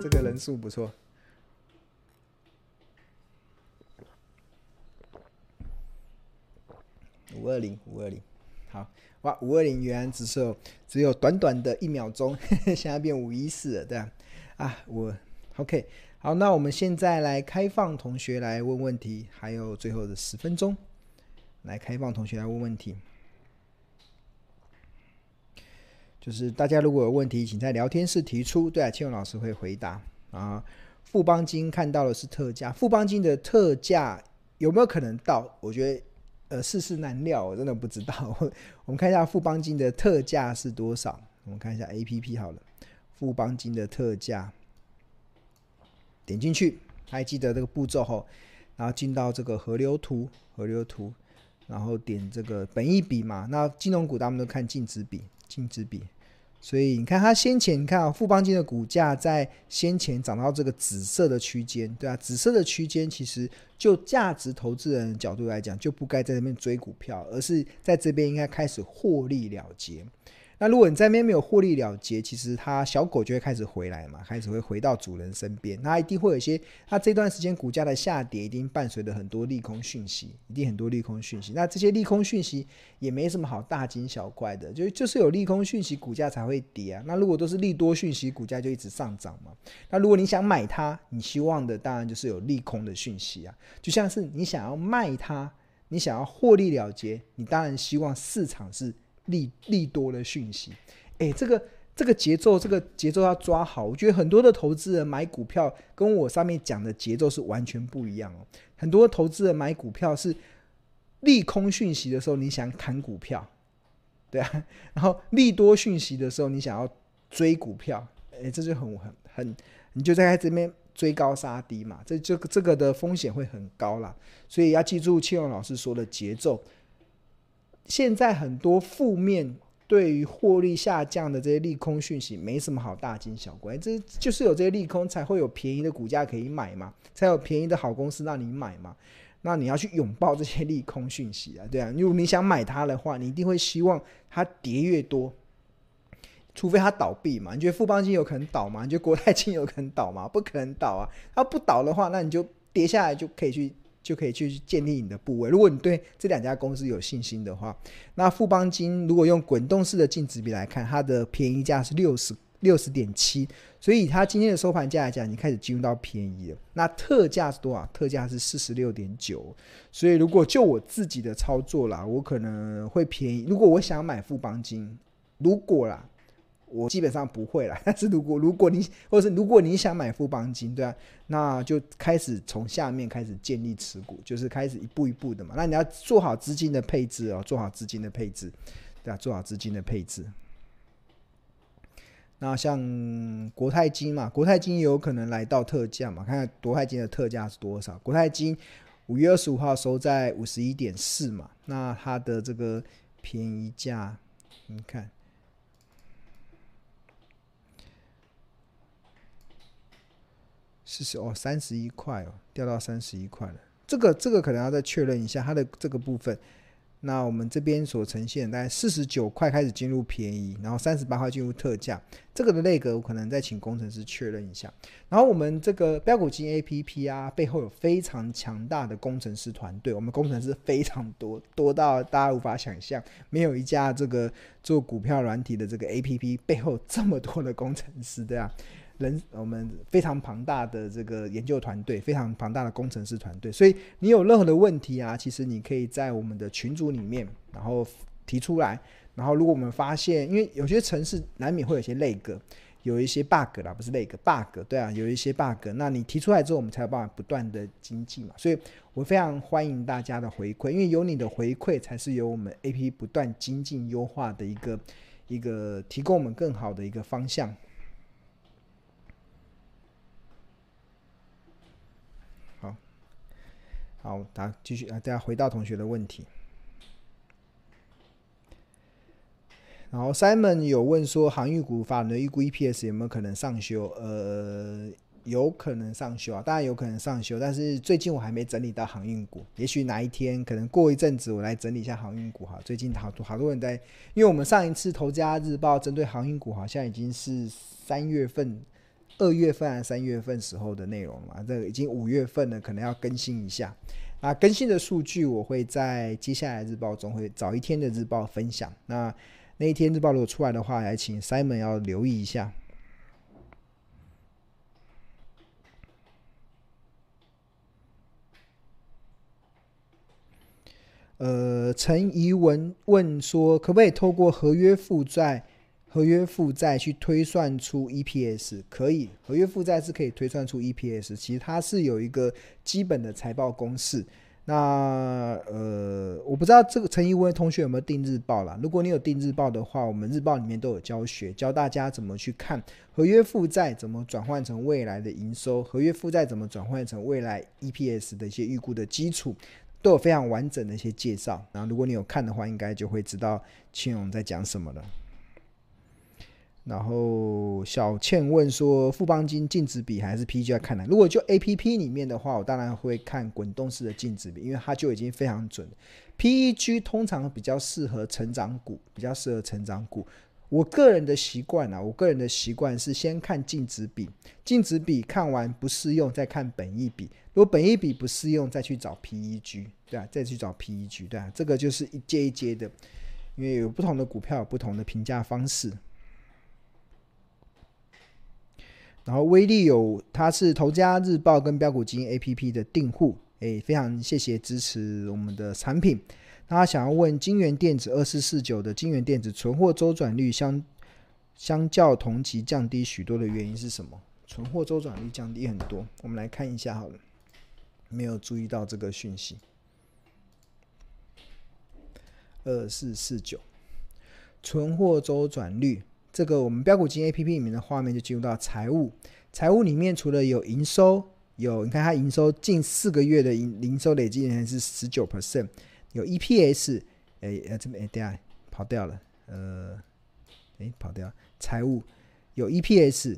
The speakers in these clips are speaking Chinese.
这个人数不错。五二零五二零，好哇！五二零原来只是只有短短的一秒钟，现在变五一四了，对啊，啊，我 OK，好，那我们现在来开放同学来问问题，还有最后的十分钟，来开放同学来问问题，就是大家如果有问题，请在聊天室提出，对啊，庆荣老师会回答啊。富邦金看到的是特价，富邦金的特价有没有可能到？我觉得。呃，世事难料，我真的不知道。我们看一下富邦金的特价是多少？我们看一下 APP 好了，富邦金的特价，点进去，还记得这个步骤吼，然后进到这个河流图，河流图，然后点这个本益比嘛。那金融股他们都看净值比，净值比。所以你看，它先前你看啊，富邦金的股价在先前涨到这个紫色的区间，对啊，紫色的区间其实就价值投资人的角度来讲，就不该在那边追股票，而是在这边应该开始获利了结。那如果你在那边没有获利了结，其实它小狗就会开始回来嘛，开始会回到主人身边。那一定会有一些，它这段时间股价的下跌，一定伴随着很多利空讯息，一定很多利空讯息。那这些利空讯息也没什么好大惊小怪的，就就是有利空讯息，股价才会跌啊。那如果都是利多讯息，股价就一直上涨嘛。那如果你想买它，你希望的当然就是有利空的讯息啊。就像是你想要卖它，你想要获利了结，你当然希望市场是。利利多的讯息，诶，这个这个节奏，这个节奏要抓好。我觉得很多的投资人买股票跟我上面讲的节奏是完全不一样哦。很多投资人买股票是利空讯息的时候，你想砍股票，对啊，然后利多讯息的时候，你想要追股票，诶，这就很很很，你就在这边追高杀低嘛，这这个这个的风险会很高啦。所以要记住庆荣老师说的节奏。现在很多负面对于获利下降的这些利空讯息，没什么好大惊小怪，这就是有这些利空，才会有便宜的股价可以买嘛，才有便宜的好公司让你买嘛。那你要去拥抱这些利空讯息啊，对啊，如果你想买它的话，你一定会希望它跌越多，除非它倒闭嘛。你觉得富邦金有可能倒吗？你觉得国泰金有可能倒吗？不可能倒啊。它不倒的话，那你就跌下来就可以去。就可以去建立你的部位。如果你对这两家公司有信心的话，那富邦金如果用滚动式的净值比来看，它的便宜价是六十六十点七，所以它今天的收盘价来讲，你开始进入到便宜了。那特价是多少？特价是四十六点九。所以如果就我自己的操作啦，我可能会便宜。如果我想买富邦金，如果啦。我基本上不会啦，但是如果如果你或者是如果你想买富邦金，对啊，那就开始从下面开始建立持股，就是开始一步一步的嘛。那你要做好资金的配置哦，做好资金的配置，对啊，做好资金的配置。那像国泰金嘛，国泰金有可能来到特价嘛，看看国泰金的特价是多少？国泰金五月二十五号收在五十一点四嘛，那它的这个便宜价，你看。四十哦，三十一块哦，掉到三十一块了。这个这个可能要再确认一下它的这个部分。那我们这边所呈现大概四十九块开始进入便宜，然后三十八块进入特价。这个的类格我可能再请工程师确认一下。然后我们这个标股金 A P P 啊，背后有非常强大的工程师团队，我们工程师非常多，多到大家无法想象。没有一家这个做股票软体的这个 A P P 背后这么多的工程师，对啊。人，我们非常庞大的这个研究团队，非常庞大的工程师团队，所以你有任何的问题啊，其实你可以在我们的群组里面，然后提出来。然后如果我们发现，因为有些城市难免会有些 lag，有一些 bug 啦，不是 lag，bug，对啊，有一些 bug，那你提出来之后，我们才有办法不断的精进嘛。所以我非常欢迎大家的回馈，因为有你的回馈，才是有我们 A P 不断精进优化的一个一个提供我们更好的一个方向。好，大家继续啊，大家回到同学的问题。然后 Simon 有问说，航运股法人的预估 EPS 有没有可能上修？呃，有可能上修啊，当然有可能上修，但是最近我还没整理到航运股，也许哪一天可能过一阵子我来整理一下航运股哈。最近好多好多人在，因为我们上一次《投家日报》针对航运股好像已经是三月份、二月份还是三月份时候的内容嘛，这个已经五月份了，可能要更新一下。那更新的数据我会在接下来日报中会早一天的日报分享。那那一天日报如果出来的话，还请 Simon 要留意一下。呃，陈怡文问说，可不可以透过合约负债、合约负债去推算出 EPS？可以，合约负债是可以推算出 EPS。其实它是有一个基本的财报公式。那呃，我不知道这个陈怡文同学有没有订日报啦？如果你有订日报的话，我们日报里面都有教学，教大家怎么去看合约负债怎么转换成未来的营收，合约负债怎么转换成未来 EPS 的一些预估的基础。都有非常完整的一些介绍，然后如果你有看的话，应该就会知道庆荣在讲什么了。然后小倩问说，富邦金净值比还是 PEG 要看哪？如果就 APP 里面的话，我当然会看滚动式的净值比，因为它就已经非常准。PEG 通常比较适合成长股，比较适合成长股。我个人的习惯啊，我个人的习惯是先看净值比，净值比看完不适用，再看本益比。如果本益比不适用，再去找 PEG，对啊，再去找 PEG，对啊，这个就是一阶一阶的，因为有不同的股票有不同的评价方式。然后威力有，它是头家日报跟标股基金 APP 的订户，诶，非常谢谢支持我们的产品。那他想要问金源电子二四四九的金源电子存货周转率相相较同期降低许多的原因是什么？存货周转率降低很多，我们来看一下好了，没有注意到这个讯息。二四四九存货周转率，这个我们标股金 A P P 里面的画面就进入到财务，财务里面除了有营收，有你看它营收近四个月的营营收累计还是十九 percent。有 EPS，哎，呃，这边哎，等下跑掉了，呃，哎，跑掉。财务有 EPS，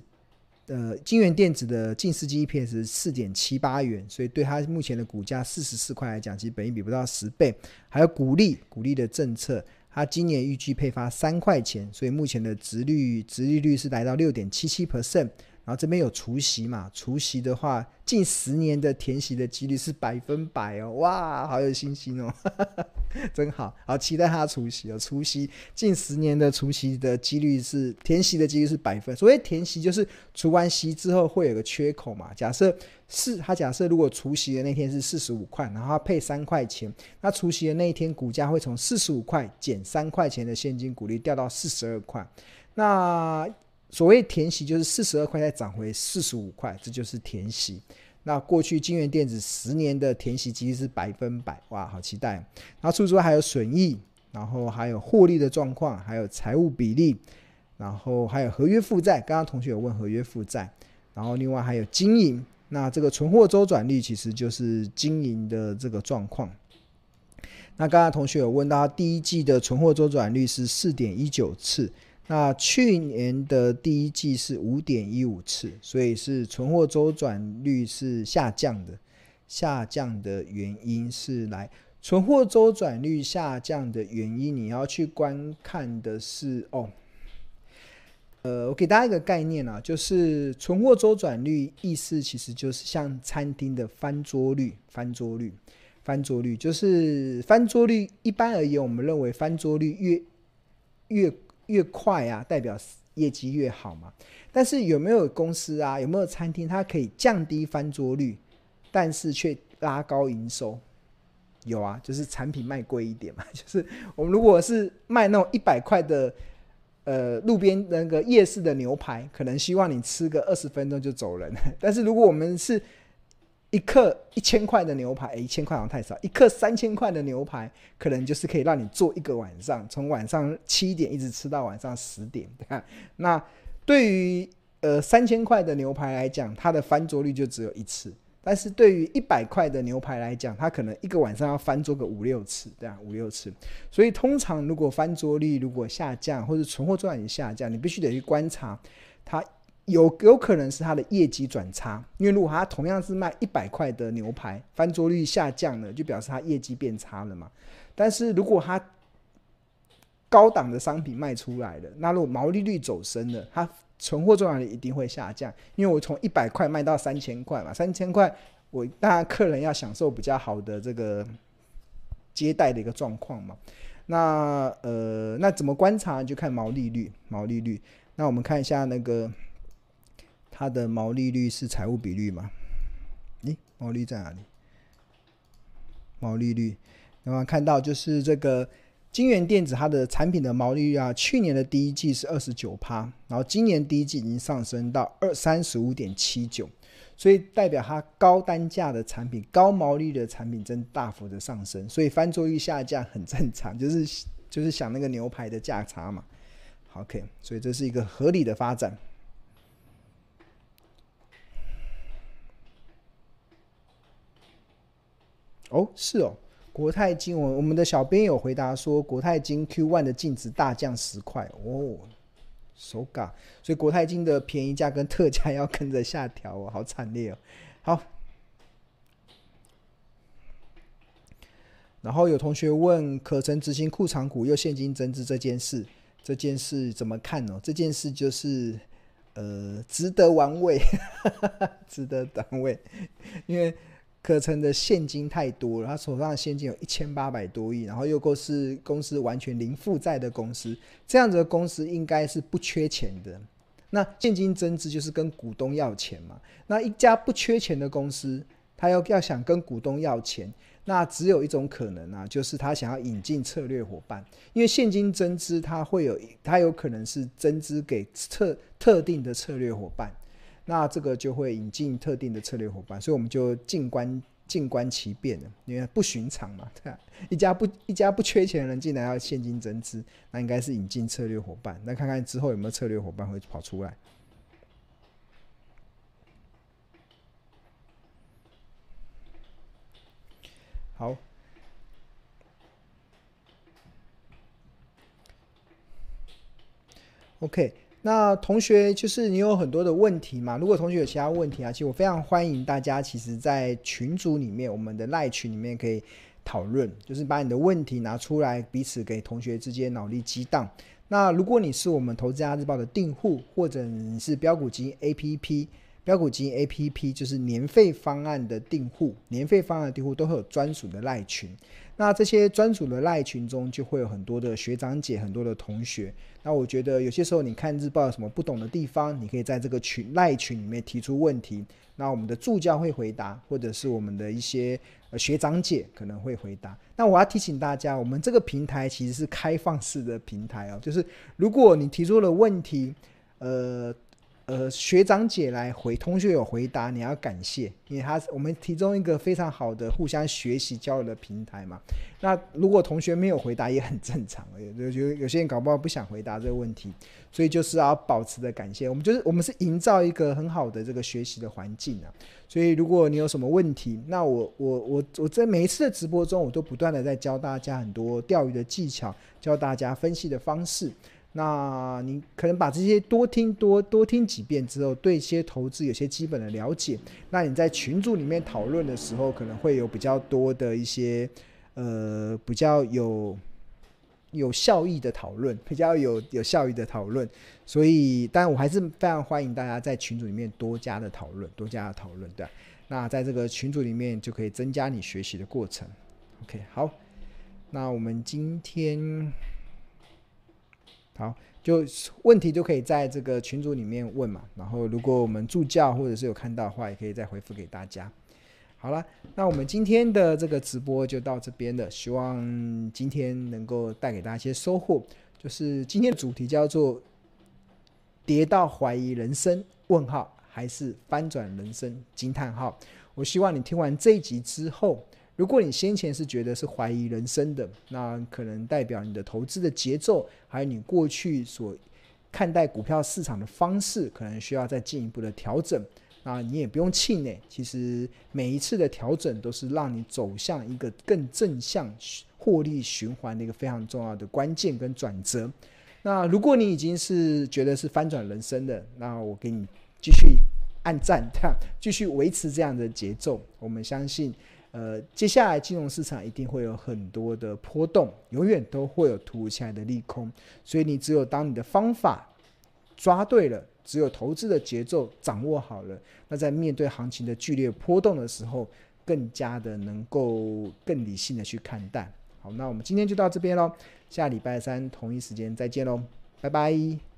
呃，金源电子的近四季 EPS 四点七八元，所以对它目前的股价四十四块来讲，其实本益比不到十倍。还有股利，股利的政策，它今年预计配发三块钱，所以目前的值率值利率是来到六点七七 percent。然后这边有除息嘛？除息的话，近十年的填息的几率是百分百哦！哇，好有信心哦，真好，好期待他除息哦。除息近十年的除息的几率是填息的几率是百分。所谓填息就是除完息之后会有个缺口嘛。假设是他假设如果除息的那天是四十五块，然后他配三块钱，那除息的那一天股价会从四十五块减三块钱的现金股利掉到四十二块。那所谓填息就是四十二块再涨回四十五块，这就是填息。那过去金源电子十年的填息几率是百分百，哇，好期待。然后除此之外还有损益，然后还有获利的状况，还有财务比例，然后还有合约负债。刚刚同学有问合约负债，然后另外还有经营。那这个存货周转率其实就是经营的这个状况。那刚刚同学有问到第一季的存货周转率是四点一九次。那去年的第一季是五点一五次，所以是存货周转率是下降的。下降的原因是来存货周转率下降的原因，你要去观看的是哦。呃，我给大家一个概念啊，就是存货周转率意思其实就是像餐厅的翻桌率，翻桌率，翻桌率就是翻桌率。一般而言，我们认为翻桌率越越越快啊，代表业绩越好嘛。但是有没有公司啊，有没有餐厅，它可以降低翻桌率，但是却拉高营收？有啊，就是产品卖贵一点嘛。就是我们如果是卖那种一百块的，呃，路边那个夜市的牛排，可能希望你吃个二十分钟就走人。但是如果我们是一克一千块的牛排，一千块好像太少。一克三千块的牛排，可能就是可以让你做一个晚上，从晚上七点一直吃到晚上十点。那对于呃三千块的牛排来讲，它的翻桌率就只有一次；但是对于一百块的牛排来讲，它可能一个晚上要翻桌个五六次，对啊，五六次。所以通常如果翻桌率如果下降，或者存货周转率下降，你必须得去观察它。有有可能是它的业绩转差，因为如果它同样是卖一百块的牛排，翻桌率下降了，就表示它业绩变差了嘛。但是如果它高档的商品卖出来了，那如果毛利率走升了，它存货重量一定会下降，因为我从一百块卖到三千块嘛，三千块我当然客人要享受比较好的这个接待的一个状况嘛。那呃，那怎么观察？就看毛利率，毛利率。那我们看一下那个。它的毛利率是财务比率吗？咦，毛利在哪里？毛利率，那么看到就是这个金元电子它的产品的毛利率啊，去年的第一季是二十九趴，然后今年第一季已经上升到二三十五点七九，所以代表它高单价的产品、高毛利的产品正大幅的上升，所以翻桌率下降很正常，就是就是想那个牛排的价差嘛。OK，所以这是一个合理的发展。哦，是哦，国泰金，我我们的小编有回答说，国泰金 Q1 的净值大降十块哦，手嘎，所以国泰金的便宜价跟特价要跟着下调哦，好惨烈哦。好，然后有同学问，可成执行库藏股又现金增资这件事，这件事怎么看呢？这件事就是呃，值得玩味，值得玩味，因为。可成的现金太多了，他手上的现金有一千八百多亿，然后又够是公司完全零负债的公司，这样子的公司应该是不缺钱的。那现金增资就是跟股东要钱嘛。那一家不缺钱的公司，他要要想跟股东要钱，那只有一种可能啊，就是他想要引进策略伙伴，因为现金增资，他会有他有可能是增资给特特定的策略伙伴。那这个就会引进特定的策略伙伴，所以我们就静观静观其变了，因为不寻常嘛，对吧？一家不一家不缺钱的人，竟然要现金增资，那应该是引进策略伙伴。那看看之后有没有策略伙伴会跑出来。好，OK。那同学就是你有很多的问题嘛？如果同学有其他问题啊，其实我非常欢迎大家，其实，在群组里面，我们的赖群里面可以讨论，就是把你的问题拿出来，彼此给同学之间脑力激荡。那如果你是我们投资家日报的订户，或者你是标股金 APP，标股金 APP 就是年费方案的订户，年费方案的订户都会有专属的赖群。那这些专属的赖群中，就会有很多的学长姐，很多的同学。那我觉得有些时候你看日报有什么不懂的地方，你可以在这个群赖群里面提出问题，那我们的助教会回答，或者是我们的一些学长姐可能会回答。那我要提醒大家，我们这个平台其实是开放式的平台哦，就是如果你提出了问题，呃。呃，学长姐来回，同学有回答，你要感谢，因为他我们其中一个非常好的互相学习交流的平台嘛。那如果同学没有回答也很正常，有有有些人搞不好不想回答这个问题，所以就是要保持的感谢。我们就是我们是营造一个很好的这个学习的环境啊。所以如果你有什么问题，那我我我我在每一次的直播中，我都不断的在教大家很多钓鱼的技巧，教大家分析的方式。那你可能把这些多听多多听几遍之后，对一些投资有些基本的了解。那你在群组里面讨论的时候，可能会有比较多的一些呃比较有有效益的讨论，比较有有效益的讨论。所以，当然我还是非常欢迎大家在群组里面多加的讨论，多加的讨论，对。那在这个群组里面就可以增加你学习的过程。OK，好，那我们今天。好，就问题就可以在这个群组里面问嘛。然后，如果我们助教或者是有看到的话，也可以再回复给大家。好了，那我们今天的这个直播就到这边了。希望今天能够带给大家一些收获。就是今天的主题叫做“跌到怀疑人生？问号还是翻转人生？惊叹号”。我希望你听完这一集之后。如果你先前是觉得是怀疑人生的，那可能代表你的投资的节奏，还有你过去所看待股票市场的方式，可能需要再进一步的调整。那你也不用气馁，其实每一次的调整都是让你走向一个更正向获利循环的一个非常重要的关键跟转折。那如果你已经是觉得是翻转人生的，那我给你继续按赞，继续维持这样的节奏。我们相信，呃，接下来金融市场一定会有很多的波动，永远都会有突如其来的利空。所以你只有当你的方法抓对了，只有投资的节奏掌握好了，那在面对行情的剧烈波动的时候，更加的能够更理性的去看待。好，那我们今天就到这边喽，下礼拜三同一时间再见喽，拜拜。